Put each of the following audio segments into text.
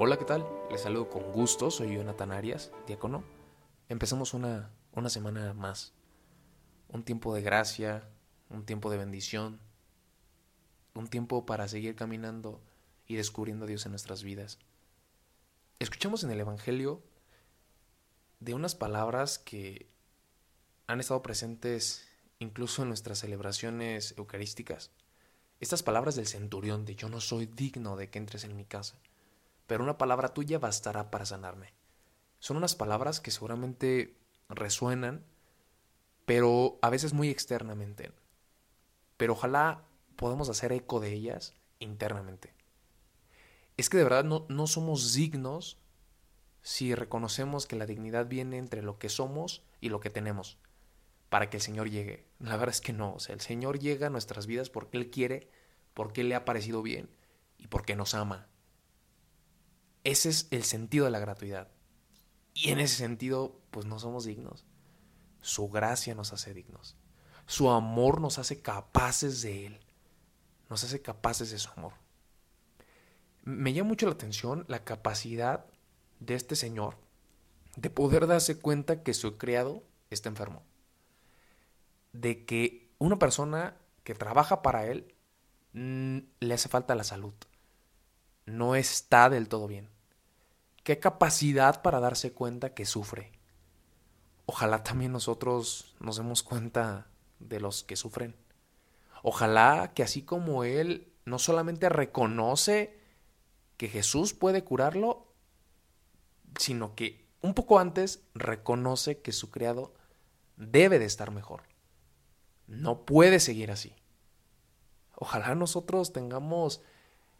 Hola, ¿qué tal? Les saludo con gusto, soy Jonathan Arias, diácono. Empezamos una, una semana más. Un tiempo de gracia, un tiempo de bendición, un tiempo para seguir caminando y descubriendo a Dios en nuestras vidas. Escuchamos en el Evangelio de unas palabras que han estado presentes incluso en nuestras celebraciones eucarísticas. Estas palabras del centurión de yo no soy digno de que entres en mi casa pero una palabra tuya bastará para sanarme. Son unas palabras que seguramente resuenan, pero a veces muy externamente. Pero ojalá podamos hacer eco de ellas internamente. Es que de verdad no, no somos dignos si reconocemos que la dignidad viene entre lo que somos y lo que tenemos para que el Señor llegue. La verdad es que no, o sea, el Señor llega a nuestras vidas porque Él quiere, porque Él le ha parecido bien y porque nos ama. Ese es el sentido de la gratuidad. Y en ese sentido, pues no somos dignos. Su gracia nos hace dignos. Su amor nos hace capaces de Él. Nos hace capaces de su amor. Me llama mucho la atención la capacidad de este Señor de poder darse cuenta que su criado está enfermo. De que una persona que trabaja para Él mm, le hace falta la salud. No está del todo bien qué capacidad para darse cuenta que sufre. Ojalá también nosotros nos demos cuenta de los que sufren. Ojalá que así como Él no solamente reconoce que Jesús puede curarlo, sino que un poco antes reconoce que su criado debe de estar mejor. No puede seguir así. Ojalá nosotros tengamos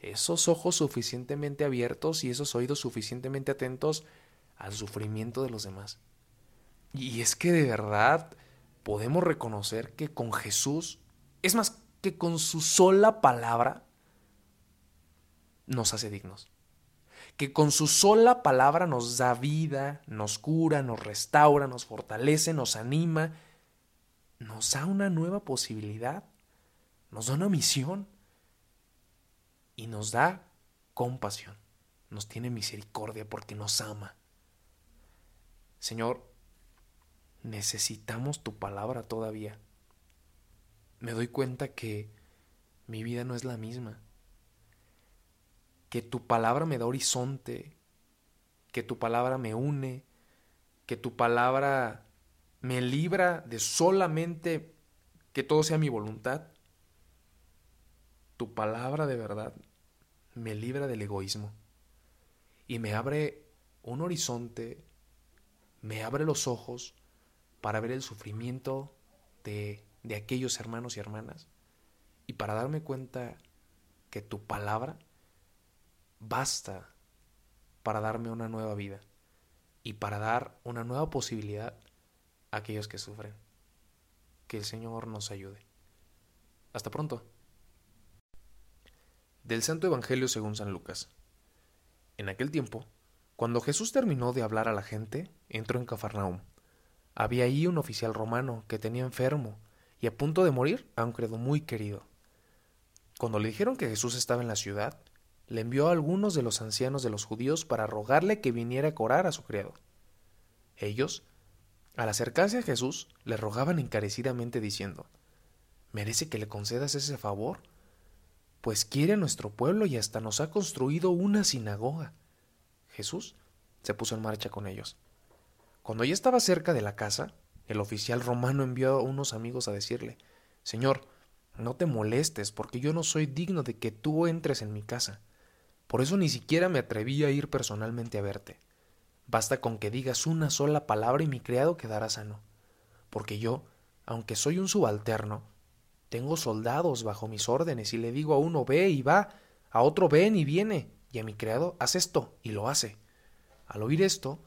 esos ojos suficientemente abiertos y esos oídos suficientemente atentos al sufrimiento de los demás. Y es que de verdad podemos reconocer que con Jesús, es más que con su sola palabra, nos hace dignos. Que con su sola palabra nos da vida, nos cura, nos restaura, nos fortalece, nos anima, nos da una nueva posibilidad, nos da una misión y nos da compasión, nos tiene misericordia porque nos ama. Señor, necesitamos tu palabra todavía. Me doy cuenta que mi vida no es la misma, que tu palabra me da horizonte, que tu palabra me une, que tu palabra me libra de solamente que todo sea mi voluntad. Tu palabra de verdad me libra del egoísmo y me abre un horizonte, me abre los ojos para ver el sufrimiento de, de aquellos hermanos y hermanas y para darme cuenta que tu palabra basta para darme una nueva vida y para dar una nueva posibilidad a aquellos que sufren. Que el Señor nos ayude. Hasta pronto. Del Santo Evangelio según San Lucas. En aquel tiempo, cuando Jesús terminó de hablar a la gente, entró en Cafarnaum. Había ahí un oficial romano que tenía enfermo y a punto de morir a un credo muy querido. Cuando le dijeron que Jesús estaba en la ciudad, le envió a algunos de los ancianos de los judíos para rogarle que viniera a curar a su criado. Ellos, al acercarse a Jesús, le rogaban encarecidamente diciendo ¿Merece que le concedas ese favor? Pues quiere nuestro pueblo y hasta nos ha construido una sinagoga. Jesús se puso en marcha con ellos. Cuando ya estaba cerca de la casa, el oficial romano envió a unos amigos a decirle Señor, no te molestes, porque yo no soy digno de que tú entres en mi casa. Por eso ni siquiera me atreví a ir personalmente a verte. Basta con que digas una sola palabra y mi criado quedará sano. Porque yo, aunque soy un subalterno, tengo soldados bajo mis órdenes y le digo a uno ve y va, a otro ven y viene, y a mi criado haz esto y lo hace. Al oír esto,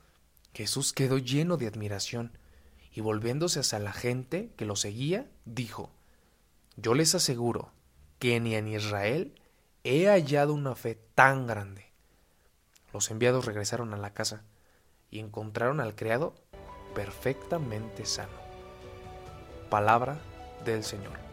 Jesús quedó lleno de admiración y volviéndose hacia la gente que lo seguía, dijo, Yo les aseguro que ni en Israel he hallado una fe tan grande. Los enviados regresaron a la casa y encontraron al criado perfectamente sano. Palabra del Señor.